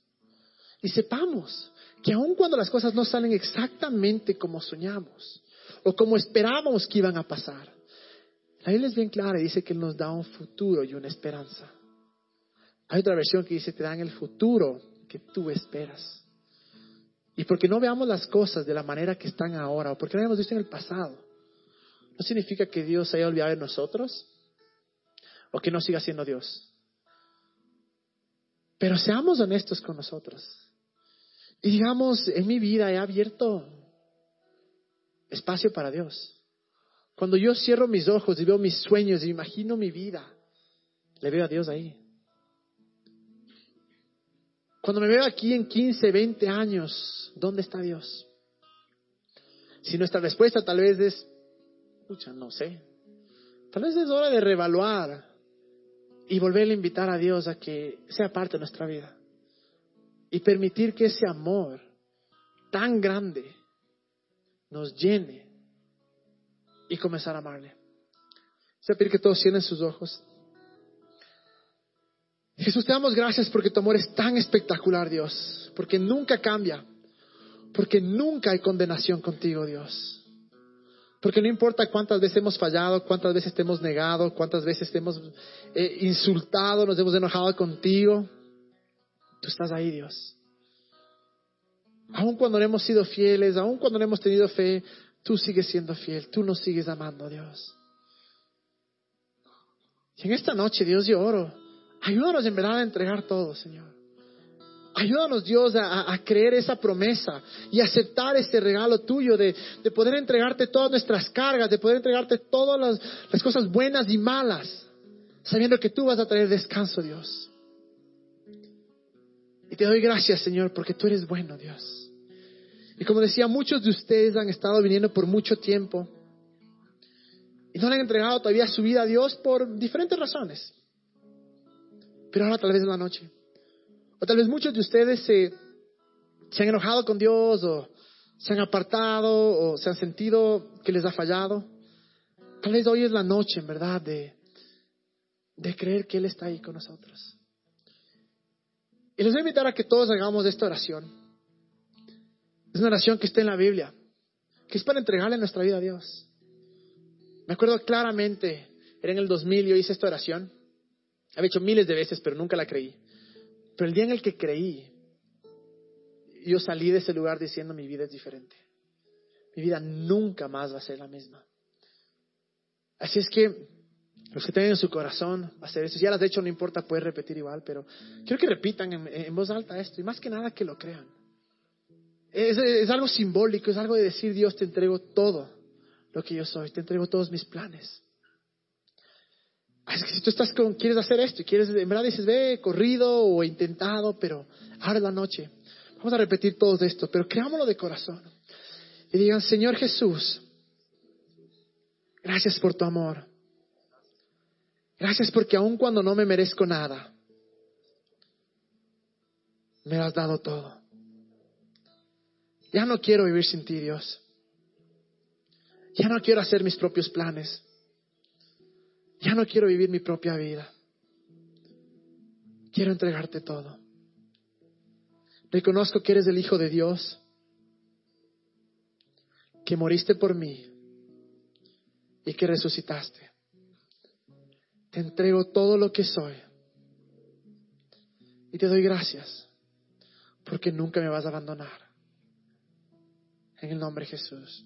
Y sepamos que aun cuando las cosas no salen exactamente como soñamos o como esperábamos que iban a pasar, la Biblia es bien clara y dice que Él nos da un futuro y una esperanza. Hay otra versión que dice, te dan el futuro que tú esperas. Y porque no veamos las cosas de la manera que están ahora, o porque no hemos visto en el pasado, no significa que Dios haya olvidado de nosotros o que no siga siendo Dios. Pero seamos honestos con nosotros. Y digamos, en mi vida he abierto espacio para Dios. Cuando yo cierro mis ojos y veo mis sueños y imagino mi vida, le veo a Dios ahí. Cuando me veo aquí en 15, 20 años, ¿dónde está Dios? Si nuestra respuesta tal vez es, escucha, no sé. Tal vez es hora de reevaluar y volver a invitar a Dios a que sea parte de nuestra vida. Y permitir que ese amor tan grande nos llene y comenzar a amarle. Se que todos cierren sus ojos. Jesús, te damos gracias porque tu amor es tan espectacular, Dios, porque nunca cambia, porque nunca hay condenación contigo, Dios. Porque no importa cuántas veces hemos fallado, cuántas veces te hemos negado, cuántas veces te hemos eh, insultado, nos hemos enojado contigo, tú estás ahí, Dios. Aun cuando no hemos sido fieles, aun cuando no hemos tenido fe, tú sigues siendo fiel, tú nos sigues amando, Dios. Y en esta noche, Dios, yo oro Ayúdanos en verdad a entregar todo, Señor. Ayúdanos, Dios, a, creer esa promesa y aceptar este regalo tuyo de, poder entregarte todas nuestras cargas, de poder entregarte todas las, las cosas buenas y malas, sabiendo que tú vas a traer descanso, Dios. Y te doy gracias, Señor, porque tú eres bueno, Dios. Y como decía, muchos de ustedes han estado viniendo por mucho tiempo y no le han entregado todavía su vida a Dios por diferentes razones. Pero ahora tal vez en la noche. O tal vez muchos de ustedes se, se han enojado con Dios o se han apartado o se han sentido que les ha fallado. Tal vez hoy es la noche, en verdad, de, de creer que Él está ahí con nosotros. Y les voy a invitar a que todos hagamos esta oración. Es una oración que está en la Biblia, que es para entregarle nuestra vida a Dios. Me acuerdo claramente, era en el 2000, yo hice esta oración. Había hecho miles de veces, pero nunca la creí. Pero el día en el que creí, yo salí de ese lugar diciendo mi vida es diferente. Mi vida nunca más va a ser la misma. Así es que los que tienen en su corazón hacer eso, ya las has hecho, no importa, puedes repetir igual, pero quiero que repitan en, voz alta esto y más que nada que lo crean. Es, algo simbólico, es algo de decir, Dios, te entrego todo lo que yo soy, te entrego todos mis planes. Es que si tú estás con, quieres hacer esto y quieres, en verdad dices, ve, corrido o intentado, pero ahora es la noche. Vamos a repetir todo esto, pero creámoslo de corazón. Y digan, Señor Jesús, Gracias por tu amor. Gracias porque aun cuando no me merezco nada, me has dado todo. Ya no quiero vivir sin ti, Dios. Ya no quiero hacer mis propios planes. Ya no quiero vivir mi propia vida. Quiero entregarte todo. Reconozco que eres el Hijo de Dios, que moriste por mí y que resucitaste. Te entrego todo lo que soy. Y te doy gracias porque nunca me vas a abandonar. En el nombre de Jesús.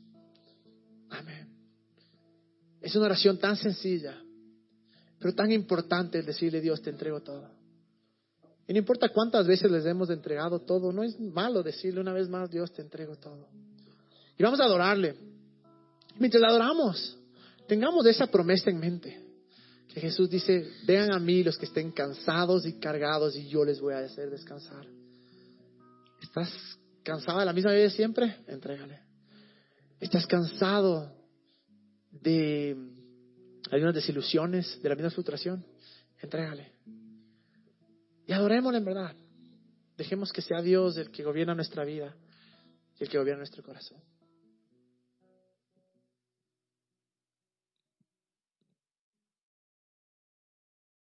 Amén. Es una oración tan sencilla, pero tan importante el decirle Dios, te entrego todo. Y no importa cuántas veces les hemos entregado todo, no es malo decirle una vez más, Dios, te entrego todo. Y vamos a adorarle. Mientras le adoramos, tengamos esa promesa en mente. Que Jesús dice, vean a mí los que estén cansados y cargados y yo les voy a hacer descansar. ¿Estás cansada de la misma vida siempre? Entrégale. ¿Estás cansado de algunas desilusiones, de la misma frustración? Entrégale. Y adorémosle en verdad. Dejemos que sea Dios el que gobierna nuestra vida y el que gobierna nuestro corazón.